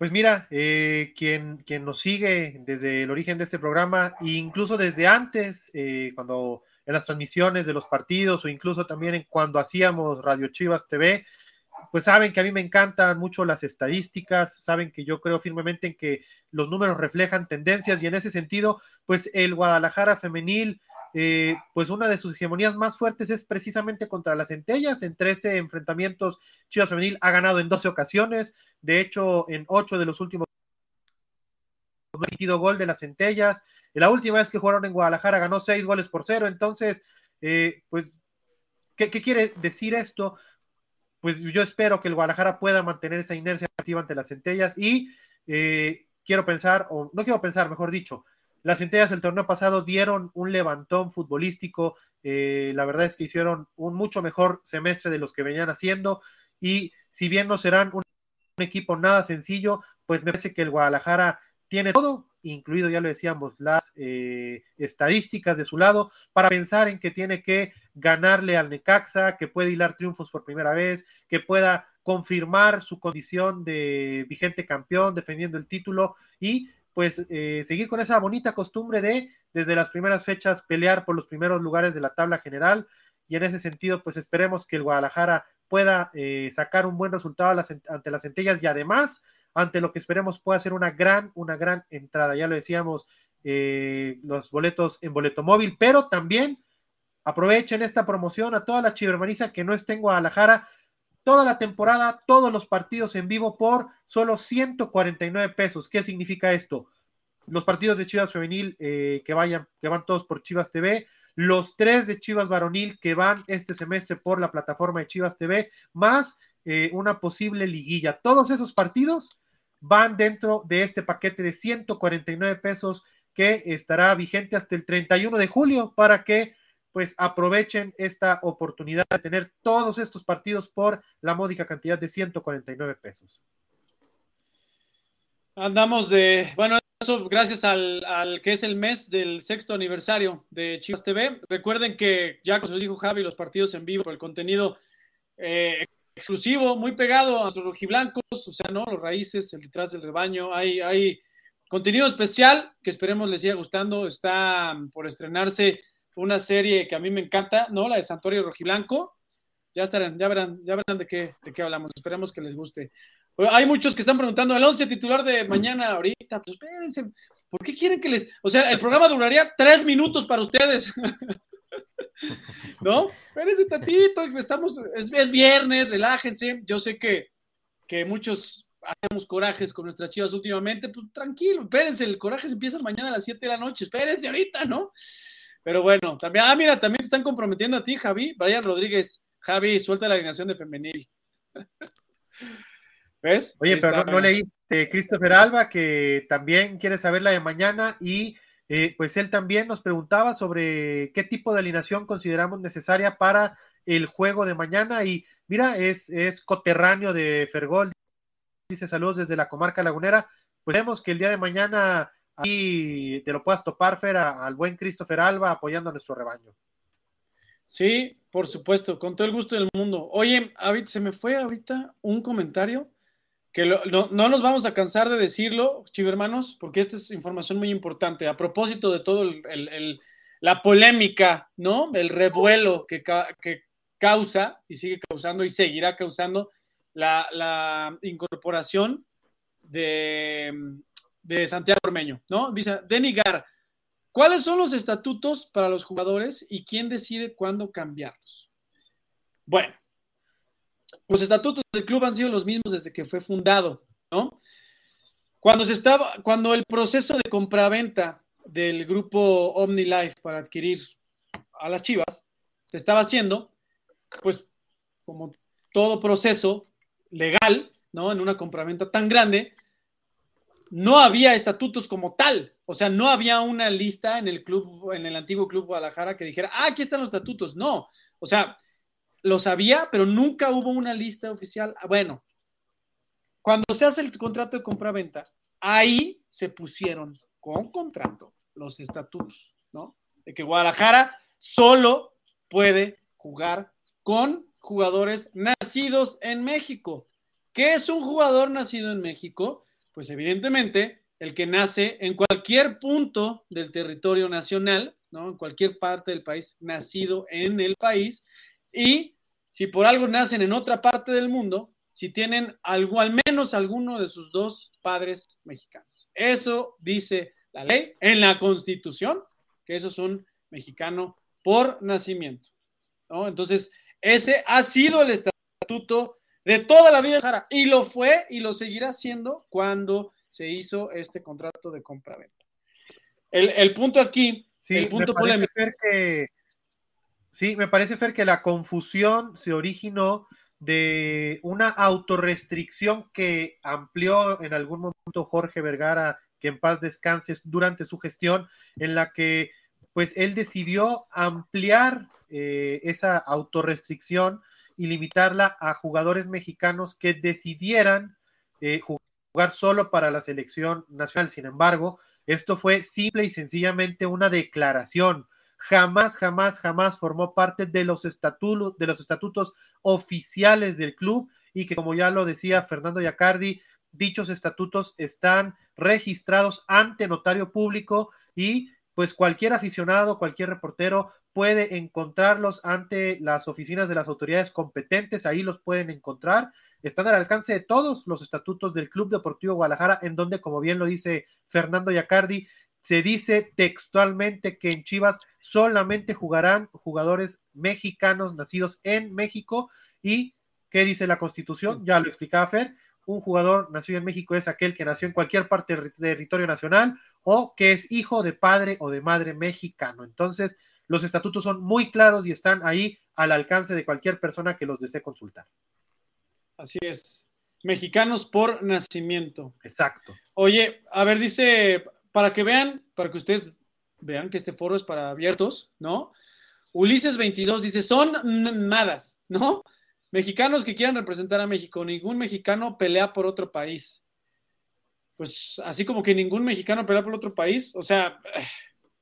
Pues mira, eh, quien, quien, nos sigue desde el origen de este programa, e incluso desde antes, eh, cuando en las transmisiones de los partidos o incluso también en cuando hacíamos Radio Chivas TV, pues saben que a mí me encantan mucho las estadísticas, saben que yo creo firmemente en que los números reflejan tendencias y en ese sentido, pues el Guadalajara femenil eh, pues una de sus hegemonías más fuertes es precisamente contra las centellas. En 13 enfrentamientos, Chivas Femenil ha ganado en 12 ocasiones. De hecho, en 8 de los últimos metido gol de las centellas. La última vez que jugaron en Guadalajara ganó 6 goles por 0. Entonces, eh, pues, ¿qué, ¿qué, quiere decir esto? Pues yo espero que el Guadalajara pueda mantener esa inercia activa ante las centellas y eh, quiero pensar, o no quiero pensar, mejor dicho, las centellas del torneo pasado dieron un levantón futbolístico. Eh, la verdad es que hicieron un mucho mejor semestre de los que venían haciendo. Y si bien no serán un, un equipo nada sencillo, pues me parece que el Guadalajara tiene todo, incluido, ya lo decíamos, las eh, estadísticas de su lado, para pensar en que tiene que ganarle al Necaxa, que puede hilar triunfos por primera vez, que pueda confirmar su condición de vigente campeón, defendiendo el título y pues eh, seguir con esa bonita costumbre de desde las primeras fechas pelear por los primeros lugares de la tabla general y en ese sentido pues esperemos que el Guadalajara pueda eh, sacar un buen resultado las, ante las centellas y además ante lo que esperemos pueda ser una gran, una gran entrada. Ya lo decíamos, eh, los boletos en boleto móvil, pero también aprovechen esta promoción a toda la chivermaniza que no esté en Guadalajara toda la temporada, todos los partidos en vivo por solo 149 pesos. ¿Qué significa esto? Los partidos de Chivas Femenil eh, que vayan, que van todos por Chivas TV, los tres de Chivas Varonil que van este semestre por la plataforma de Chivas TV, más eh, una posible liguilla. Todos esos partidos van dentro de este paquete de 149 pesos que estará vigente hasta el 31 de julio para que pues aprovechen esta oportunidad de tener todos estos partidos por la módica cantidad de 149 pesos. Andamos de, bueno, eso gracias al, al, que es el mes del sexto aniversario de Chivas TV. Recuerden que ya como les dijo Javi, los partidos en vivo, el contenido eh, exclusivo, muy pegado a los rojiblancos, o sea, ¿no? Los raíces, el detrás del rebaño, hay, hay contenido especial que esperemos les siga gustando, está por estrenarse una serie que a mí me encanta, ¿no? La de Santorio Rojiblanco. Ya estarán, ya verán, ya verán de qué, de qué hablamos. Esperemos que les guste. Hay muchos que están preguntando, el 11 titular de mañana ahorita, pues espérense, ¿por qué quieren que les... O sea, el programa duraría tres minutos para ustedes. (laughs) ¿No? Espérense tantito, estamos, es, es, viernes, relájense. Yo sé que, que muchos hacemos corajes con nuestras chivas últimamente, pues tranquilo, espérense, el coraje empieza mañana a las 7 de la noche, espérense ahorita, ¿no? Pero bueno, también, ah, mira, también te están comprometiendo a ti, Javi. Brian Rodríguez, Javi, suelta la alineación de femenil. (laughs) ¿Ves? Oye, pero está, no, no leíste Christopher Alba, que también quiere saber la de mañana y eh, pues él también nos preguntaba sobre qué tipo de alineación consideramos necesaria para el juego de mañana y mira, es, es coterráneo de Fergol, dice saludos desde la comarca lagunera, pues vemos que el día de mañana y te lo puedas topar, Fer, al buen Christopher Alba apoyando a nuestro rebaño. Sí, por supuesto, con todo el gusto del mundo. Oye, se me fue ahorita un comentario que no, no, nos vamos a cansar de decirlo, chivermanos, porque esta es información muy importante. A propósito de todo el, el, la polémica, ¿no? El revuelo que, que causa y sigue causando y seguirá causando la, incorporación de, de Santiago Ormeño, ¿no? Dice, Denigar, ¿cuáles son los estatutos para los jugadores y quién decide cuándo cambiarlos? Bueno, los estatutos del club han sido los mismos desde que fue fundado, ¿no? Cuando se estaba, cuando el proceso de compraventa del grupo OmniLife para adquirir a las Chivas se estaba haciendo, pues como todo proceso legal, ¿no? En una compraventa tan grande, no había estatutos como tal. O sea, no había una lista en el club, en el antiguo club Guadalajara que dijera, ah, aquí están los estatutos. No. O sea, lo sabía, pero nunca hubo una lista oficial. Bueno, cuando se hace el contrato de compra-venta, ahí se pusieron con contrato los estatutos, ¿no? De que Guadalajara solo puede jugar con jugadores nacidos en México. ¿Qué es un jugador nacido en México? Pues evidentemente el que nace en cualquier punto del territorio nacional, ¿no? En cualquier parte del país, nacido en el país. Y si por algo nacen en otra parte del mundo, si tienen algo, al menos alguno de sus dos padres mexicanos. Eso dice la ley en la constitución, que eso es un mexicano por nacimiento. ¿no? Entonces, ese ha sido el estatuto de toda la vida y lo fue y lo seguirá siendo cuando se hizo este contrato de compra-venta. El, punto aquí, sí, el punto me parece que, sí, me parece Fer que la confusión se originó de una autorrestricción que amplió en algún momento Jorge Vergara, que en paz descanse durante su gestión, en la que pues él decidió ampliar eh, esa autorrestricción y limitarla a jugadores mexicanos que decidieran eh, jugar solo para la selección nacional. Sin embargo, esto fue simple y sencillamente una declaración jamás, jamás, jamás formó parte de los estatutos, de los estatutos oficiales del club y que como ya lo decía Fernando Yacardi, dichos estatutos están registrados ante notario público y pues cualquier aficionado, cualquier reportero puede encontrarlos ante las oficinas de las autoridades competentes, ahí los pueden encontrar. Están al alcance de todos los estatutos del Club Deportivo Guadalajara, en donde, como bien lo dice Fernando Yacardi, se dice textualmente que en Chivas solamente jugarán jugadores mexicanos nacidos en México y ¿qué dice la Constitución? Ya lo explicaba Fer, un jugador nacido en México es aquel que nació en cualquier parte del territorio nacional o que es hijo de padre o de madre mexicano. Entonces, los estatutos son muy claros y están ahí al alcance de cualquier persona que los desee consultar. Así es. Mexicanos por nacimiento. Exacto. Oye, a ver, dice para que vean, para que ustedes vean que este foro es para abiertos, ¿no? Ulises 22 dice, son madas, ¿no? Mexicanos que quieran representar a México, ningún mexicano pelea por otro país. Pues así como que ningún mexicano pelea por otro país, o sea,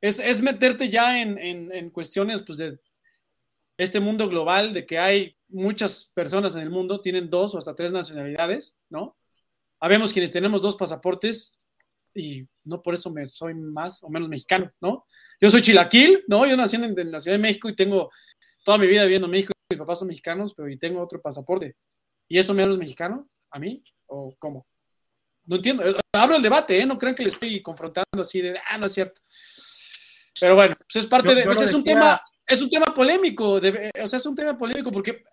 es, meterte ya en, en, cuestiones pues, de este mundo global, de que hay muchas personas en el mundo, tienen dos o hasta tres nacionalidades, ¿no? Habemos quienes tenemos dos pasaportes, y no por eso me soy más o menos mexicano, ¿no? Yo soy chilaquil, ¿no? Yo nací en, la Ciudad de México y tengo toda mi vida viviendo en México. Mis papás son mexicanos, pero y tengo otro pasaporte. ¿Y eso me hace mexicano? ¿A mí? ¿O cómo? No entiendo. Eh, hablo el debate, ¿eh? No crean que le estoy confrontando así de, ah, no es cierto. Pero bueno, pues es parte de. Pues es un tema, es un tema polémico, o sea, es un tema polémico porque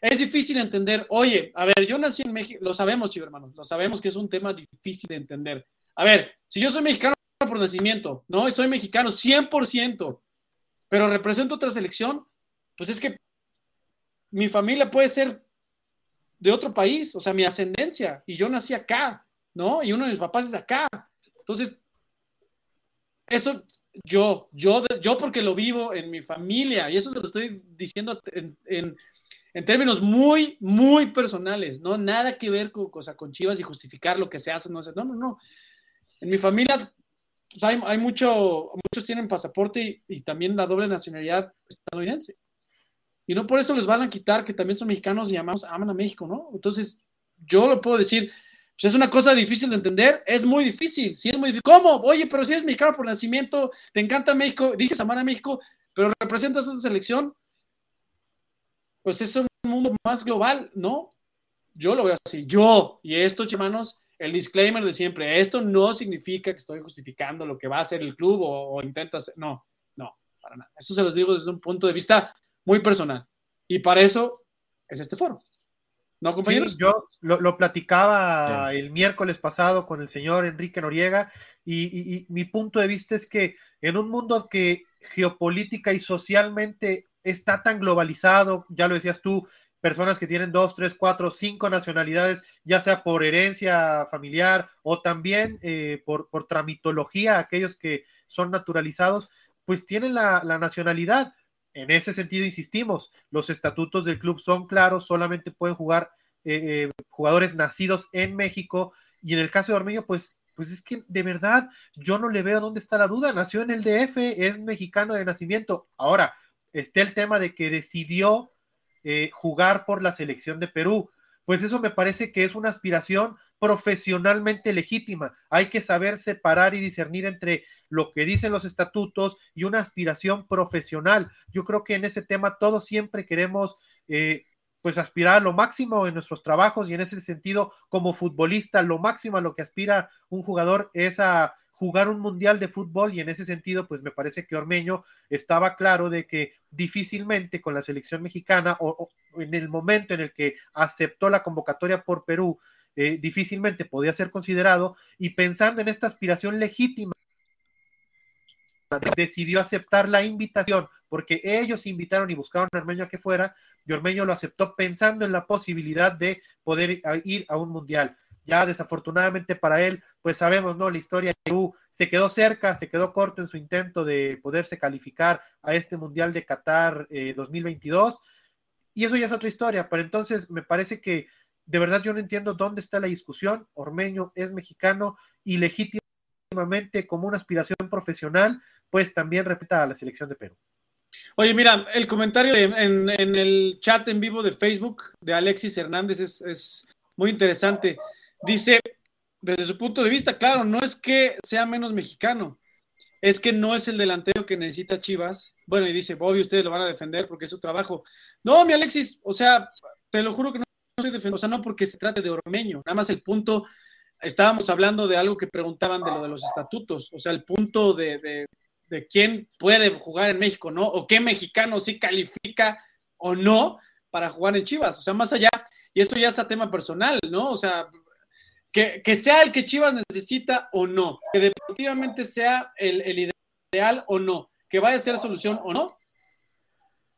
es difícil entender. Oye, a ver, yo nací en México, lo sabemos, chicos hermanos, lo sabemos que es un tema difícil de entender. A ver, si yo soy mexicano por nacimiento, ¿no? Y soy mexicano 100%, pero represento otra selección, pues es que mi familia puede ser de otro país, o sea, mi ascendencia, y yo nací acá, ¿no? Y uno de mis papás es acá. Entonces, eso yo, yo, yo porque lo vivo en mi familia, y eso se lo estoy diciendo en, en, términos muy, muy personales, ¿no? Nada que ver con, cosa, con Chivas y justificar lo que se hace, no sé, no, no, no en mi familia pues, hay, mucho, muchos tienen pasaporte y, también la doble nacionalidad estadounidense. Y no por eso les van a quitar que también son mexicanos y amamos, aman a México, ¿no? Entonces, yo lo puedo decir, pues es una cosa difícil de entender, es muy difícil, sí es muy difícil. ¿Cómo? Oye, pero si eres mexicano por nacimiento, te encanta México, dices amar a México, pero representas una selección, pues es un mundo más global, ¿no? yo lo veo así, yo, y esto, chimanos, el disclaimer de siempre, esto no significa que estoy justificando lo que va a hacer el club o, o intenta hacer, no, no, para nada. Eso se los digo desde un punto de vista muy personal. Y para eso es este foro. ¿No, compañeros? Sí, yo lo, lo platicaba sí. el miércoles pasado con el señor Enrique Noriega y, y, y, mi punto de vista es que en un mundo que geopolítica y socialmente está tan globalizado, ya lo decías tú, personas que tienen dos, tres, cuatro, cinco nacionalidades, ya sea por herencia familiar o también eh, por, por, tramitología, aquellos que son naturalizados, pues tienen la, la nacionalidad. En ese sentido, insistimos, los estatutos del club son claros, solamente pueden jugar eh, eh, jugadores nacidos en México y en el caso de Ormeño, pues, pues es que de verdad yo no le veo dónde está la duda, nació en el DF, es mexicano de nacimiento. Ahora, está el tema de que decidió eh, jugar por la selección de Perú, pues eso me parece que es una aspiración profesionalmente legítima. Hay que saber separar y discernir entre lo que dicen los estatutos y una aspiración profesional. Yo creo que en ese tema todos siempre queremos eh, pues aspirar a lo máximo en nuestros trabajos y en ese sentido como futbolista lo máximo a lo que aspira un jugador es a jugar un mundial de fútbol y en ese sentido pues me parece que Ormeño estaba claro de que difícilmente con la selección mexicana o, en el momento en el que aceptó la convocatoria por Perú eh, difícilmente podía ser considerado y pensando en esta aspiración legítima decidió aceptar la invitación porque ellos invitaron y buscaron a Ormeño a que fuera y Ormeño lo aceptó pensando en la posibilidad de poder ir a un mundial. Ya desafortunadamente para él, pues sabemos, ¿no? La historia de Perú se quedó cerca, se quedó corto en su intento de poderse calificar a este mundial de Qatar eh, 2022 y eso ya es otra historia, pero entonces me parece que de verdad yo no entiendo dónde está la discusión. Ormeño es mexicano y legítimamente como una aspiración profesional, pues también repita a la selección de Perú. Oye, mira, el comentario en, el chat en vivo de Facebook de Alexis Hernández es, muy interesante. Dice, desde su punto de vista, claro, no es que sea menos mexicano, es que no es el delantero que necesita Chivas. Bueno, y dice, obvio, ustedes lo van a defender porque es su trabajo. No, mi Alexis, o sea, te lo juro que no estoy defendiendo, o sea, no porque se trate de Ormeño, nada más el punto, estábamos hablando de algo que preguntaban de lo de los estatutos, o sea, el punto de, de de quién puede jugar en México, ¿no? O qué mexicano sí califica o no para jugar en Chivas. O sea, más allá, y esto ya es a tema personal, ¿no? O sea, que, que sea el que Chivas necesita o no, que deportivamente sea el, el ideal o no, que vaya a ser solución o no,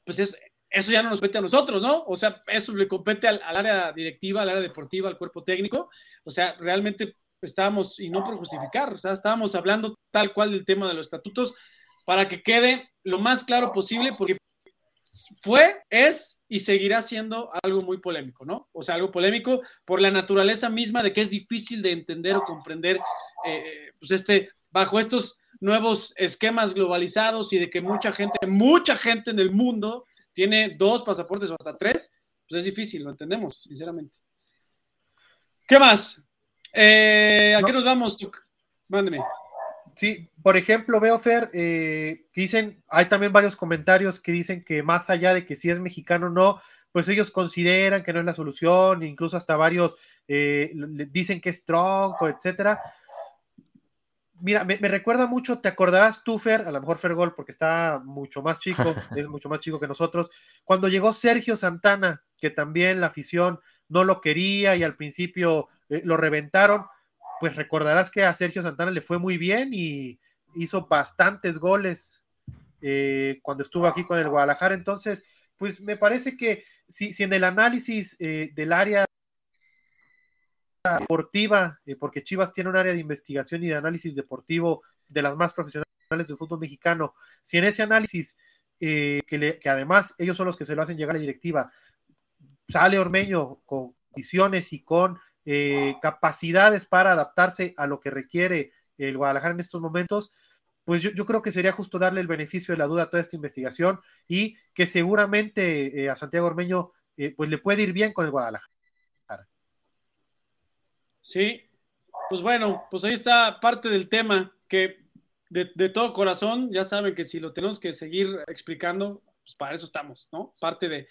pues es, eso ya no nos compete a nosotros, ¿no? O sea, eso le compete al, al área directiva, al área deportiva, al cuerpo técnico. O sea, realmente estábamos, y no por justificar, o sea, estábamos hablando tal cual del tema de los estatutos para que quede lo más claro posible, porque fue, es y seguirá siendo algo muy polémico, ¿no? O sea, algo polémico por la naturaleza misma de que es difícil de entender o comprender, eh, pues este, bajo estos nuevos esquemas globalizados y de que mucha gente, mucha gente en el mundo tiene dos pasaportes o hasta tres, pues es difícil, lo entendemos, sinceramente. ¿Qué más? Eh, ¿A qué nos vamos? Mándeme. Sí, por ejemplo, veo, Fer, eh, que dicen, hay también varios comentarios que dicen que más allá de que si es mexicano o no, pues ellos consideran que no es la solución, incluso hasta varios eh, dicen que es tronco, etcétera. Mira, me, me, recuerda mucho, te acordarás tú, Fer, a lo mejor Fer Gol, porque está mucho más chico, (laughs) es mucho más chico que nosotros, cuando llegó Sergio Santana, que también la afición no lo quería y al principio eh, lo reventaron, pues recordarás que a Sergio Santana le fue muy bien y hizo bastantes goles eh, cuando estuvo aquí con el Guadalajara. Entonces, pues me parece que si, en el análisis eh, del área deportiva, eh, porque Chivas tiene un área de investigación y de análisis deportivo de las más profesionales del fútbol mexicano, si en ese análisis, que, le, además ellos son los que se lo hacen llegar a la directiva, sale Ormeño con visiones y con eh, capacidades para adaptarse a lo que requiere el Guadalajara en estos momentos, pues yo, yo, creo que sería justo darle el beneficio de la duda a toda esta investigación y que seguramente eh, a Santiago Ormeño eh, pues le puede ir bien con el Guadalajara. Sí, pues bueno, pues ahí está parte del tema que de, todo corazón, ya saben que si lo tenemos que seguir explicando, pues para eso estamos, ¿no? Parte de...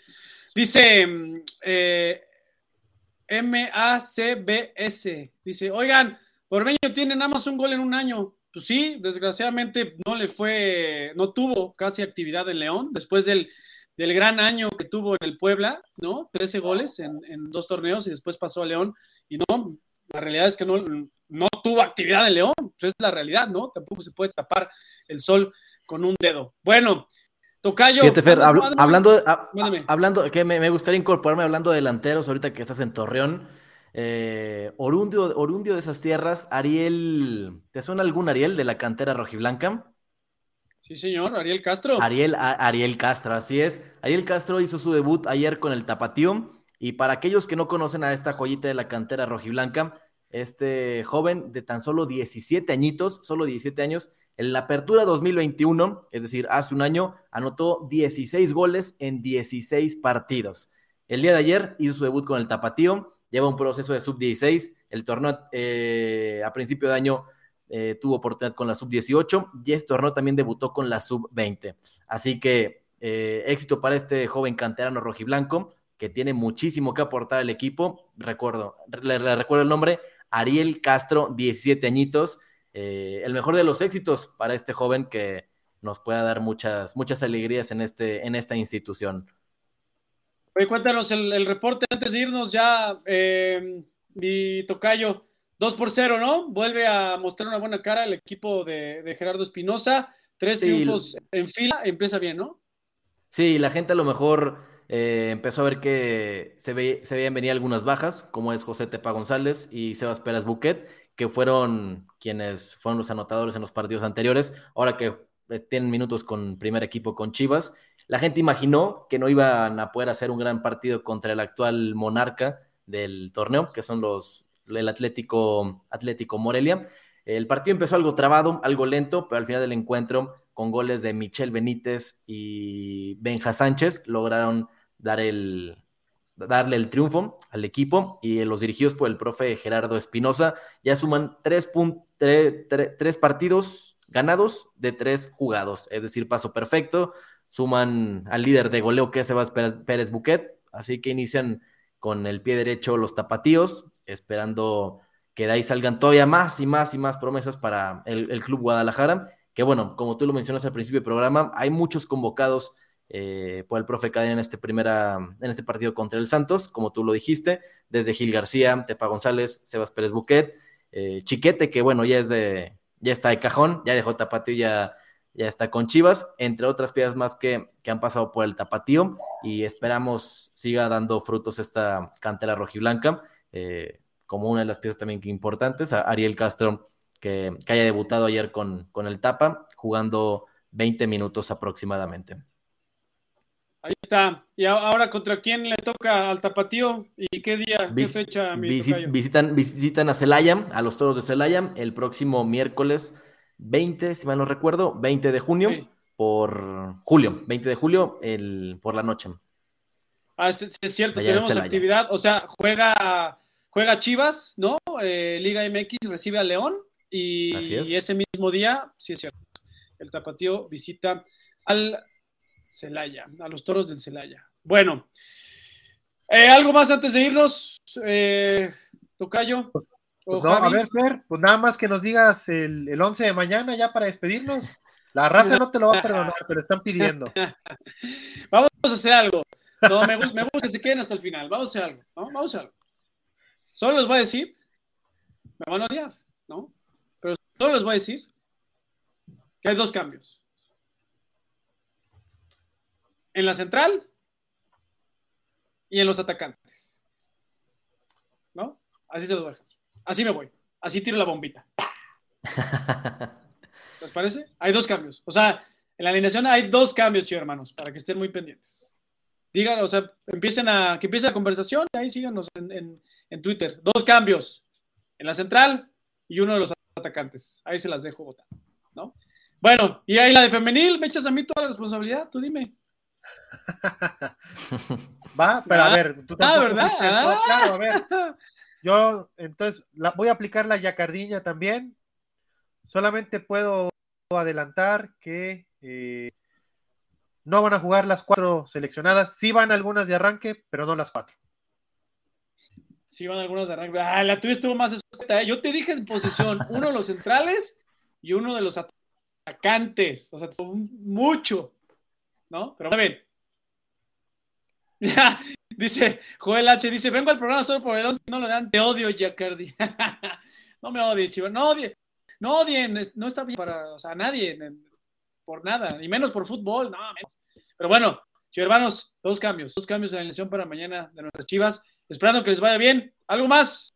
Dice... Eh, M-A-C-B-S. Dice, oigan, Ormeño tiene nada más un gol en un año. Pues sí, desgraciadamente no le fue, no tuvo casi actividad en León después del, gran año que tuvo en el Puebla, ¿no? 13 goles en, dos torneos y después pasó a León. Y no, la realidad es que no, no tuvo actividad en León. Pues es la realidad, ¿no? Tampoco se puede tapar el sol con un dedo. Bueno, Tocayo. hablando, hablando, que me, gustaría incorporarme hablando de delanteros ahorita que estás en Torreón. Eh, orundio, de esas tierras, Ariel, ¿te suena algún Ariel de la cantera rojiblanca? Sí, señor, Ariel Castro. Ariel, Ariel Castro, así es. Ariel Castro hizo su debut ayer con el Tapatío. Y para aquellos que no conocen a esta joyita de la cantera rojiblanca, este joven de tan solo 17 añitos, solo 17 años, en la apertura 2021, es decir, hace un año, anotó 16 goles en 16 partidos. El día de ayer hizo su debut con el Tapatío lleva un proceso de sub-16. El torneo eh, a principio de año eh, tuvo oportunidad con la sub-18 y este torneo también debutó con la sub-20. Así que eh, éxito para este joven canterano rojiblanco que tiene muchísimo que aportar al equipo. Recuerdo, le, recuerdo el nombre, Ariel Castro, 17 añitos. El mejor de los éxitos para este joven que nos pueda dar muchas, muchas alegrías en, este, en esta institución. Oye, cuéntanos el, reporte antes de irnos ya, eh, mi tocayo. 2 por 0, ¿no? Vuelve a mostrar una buena cara el equipo de, Gerardo Espinosa. Tres triunfos en fila, empieza bien, ¿no? Sí, la gente a lo mejor eh, empezó a ver que se, ve, se veían venir algunas bajas, como es José Tepa González y Sebas Pérez Buquet, que fueron quienes fueron los anotadores en los partidos anteriores. Ahora que eh, tienen minutos con primer equipo con Chivas. La gente imaginó que no iban a poder hacer un gran partido contra el actual monarca del torneo, que son los el Atlético, Atlético Morelia. El partido empezó algo trabado, algo lento, pero al final del encuentro, con goles de Michel Benítez y Benja Sánchez, lograron dar el, darle el triunfo al equipo y los dirigidos por el profe Gerardo Espinosa ya suman tres, tres partidos ganados de tres jugados, es decir, paso perfecto. Suman al líder de goleo que es Sebastián Pérez Buquet, así que inician con el pie derecho los tapatíos, esperando que de ahí salgan todavía más y más y más promesas para el, Club Guadalajara, que bueno, como tú lo mencionas al principio del programa, hay muchos convocados eh, por el profe Cadena en este, primera, en este partido contra el Santos, como tú lo dijiste, desde Gil García, Tepa González, Sebas Pérez Buquet, eh, Chiquete, que bueno, ya es de, ya está de cajón, ya dejó Tapatío, ya, ya está con Chivas, entre otras piezas más que, han pasado por el Tapatío y esperamos siga dando frutos esta cantera rojiblanca, eh, como una de las piezas también que importantes, a Ariel Castro, que, haya debutado ayer con, con el Tapa, jugando 20 minutos aproximadamente. Ahí está. ¿Y ahora contra quién le toca al Tapatío? ¿Y qué día, qué fecha? visitan, visitan a Celaya, a los toros de Celaya, el próximo miércoles 20, si mal no recuerdo, 20 de junio, por julio, 20 de julio, el, por la noche. Ah, es, cierto, tenemos actividad, o sea, juega, juega Chivas, ¿no? Eh, Liga MX recibe a León y, y ese mismo día, sí es cierto, el Tapatío visita al Celaya, a los toros del Celaya. Bueno, eh, algo más antes de irnos, eh, Tocayo. Pues a ver, Fer, pues nada más que nos digas el, el 11 de mañana ya para despedirnos. La raza no te lo va a perdonar, pero están pidiendo. (laughs) Vamos a hacer algo. No, me, gusta, me gusta que se queden hasta el final. Vamos a hacer algo, ¿no? Vamos a hacer algo. Solo les voy a decir, me van a odiar, ¿no? Pero solo les voy a decir que hay dos cambios en la central y en los atacantes. ¿No? Así se lo dejo. Así me voy. Así tiro la bombita. (laughs) ¿Les parece? Hay dos cambios. O sea, en la alineación hay dos cambios, chicos hermanos, para que estén muy pendientes. Digan, o sea, empiecen a, que empiece la conversación, ahí síganos en, en Twitter. Dos cambios en la central y uno de los atacantes. Ahí se las dejo votar, ¿no? Bueno, y ahí la de femenil, me echas a mí toda la responsabilidad, tú dime. (laughs) Va, pero a ver, tú ah, ¿verdad? Ah. claro, a ver. (laughs) Yo, entonces, la, voy a aplicar la yacardiña también. Solamente puedo adelantar que eh, no van a jugar las cuatro seleccionadas. Sí van algunas de arranque, pero no las cuatro. Sí, van algunos de arranque. Ah, la tuya estuvo más escueta, ¿eh? Yo te dije en posición, uno de los centrales y uno de los atacantes. O sea, mucho, ¿no? Pero bien. (laughs) dice Joel H. Dice: Vengo al programa solo por el 11, no lo dan. Te odio, Jacardi. (laughs) no me odie, chivo. No odien. No odien. No está bien para, o sea, nadie. Por nada. Y menos por fútbol. No, menos. Pero bueno, hermanos, dos cambios. Dos cambios en la elección para mañana de nuestras chivas. Esperando que les vaya bien. ¿Algo más?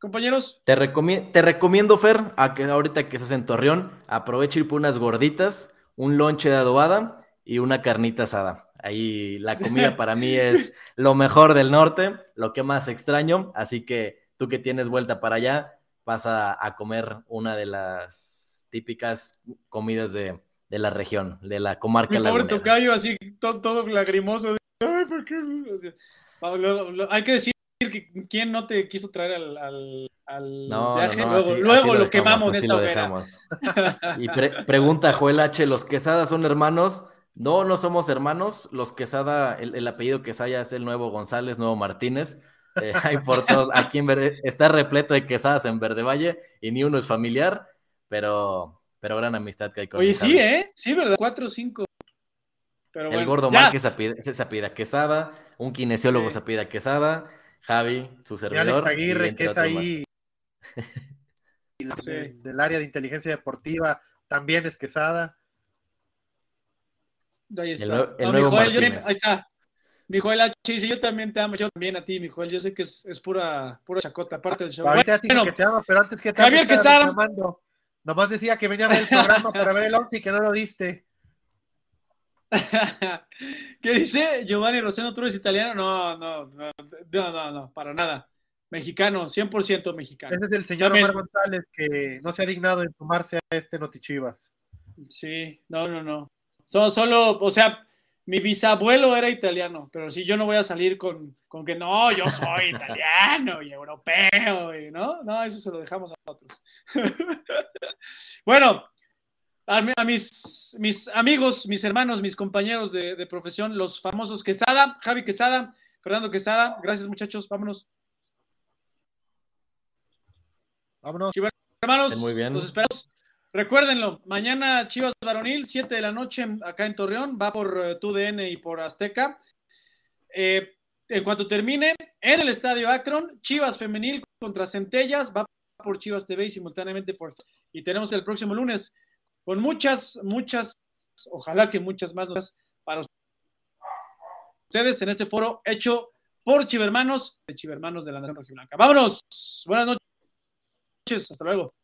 Compañeros. Te, te recomiendo, Fer, a que ahorita que estás en Torreón, aproveche ir por unas gorditas, un lonche de adobada y una carnita asada. Ahí la comida (laughs) para mí es lo mejor del norte, lo que más extraño. Así que tú que tienes vuelta para allá, vas a, comer una de las típicas comidas de, la región, de la comarca. Mi pobre tocayo, así todo, todo lagrimoso. Ay, ¿por qué? hay que decir que quién no te quiso traer al, viaje, luego, lo, quemamos en esta hoguera. (laughs) y pregunta Joel H, ¿los Quesada son hermanos? No, no somos hermanos. Los Quesada, el, apellido Quesada es el nuevo González, nuevo Martínez. Eh, (laughs) hay por todos, aquí en Verde, está repleto de quesadas en Verde Valle y ni uno es familiar, pero, pero gran amistad que hay con Oye, sí, ¿eh? Sí, ¿verdad? Cuatro o cinco. el gordo Márquez se apida Quesada, un kinesiólogo se apida Quesada, Javi, su servidor. Y Alex Aguirre, que es ahí (laughs) del área de inteligencia deportiva, también es Quesada. Ahí está. El, nuevo ahí está. Mi Joel H dice, yo también te amo, yo también a ti, mi Joel, yo sé que es, es pura, pura chacota, aparte del show. Ahorita bueno, que te amo, pero antes que te Javier Quesada. Nomás decía que venía a ver el programa (laughs) para ver el 11 y que no lo diste. (laughs) ¿Qué dice Giovanni Rosendo? ¿Tú eres italiano? No, no, no, no, no, para nada. Mexicano, 100% mexicano. Ese es el señor Omar González que no se ha dignado en tomarse a este Notichivas. Sí, no, no, no. Solo, solo, o sea, mi bisabuelo era italiano, pero si yo no voy a salir con, con que no, yo soy italiano y europeo, y, ¿no? No, eso se lo dejamos a otros. (laughs) bueno, a, mis, mis amigos, mis hermanos, mis compañeros de, profesión, los famosos Quesada, Javi Quesada, Fernando Quesada. Gracias, muchachos. Vámonos. Vámonos. hermanos, Muy bien. los esperamos. Recuérdenlo, mañana Chivas Varonil, 7 de la noche acá en Torreón, va por uh, TUDN y por Azteca. Eh, en cuanto termine, en el Estadio Akron, Chivas Femenil contra Centellas, va por Chivas TV y simultáneamente por... Y tenemos el próximo lunes con muchas, muchas, ojalá que muchas más noticias para ustedes en este foro hecho por Chivermanos, de Chivermanos de la Nación Rojiblanca. Vámonos, buenas noches, hasta luego.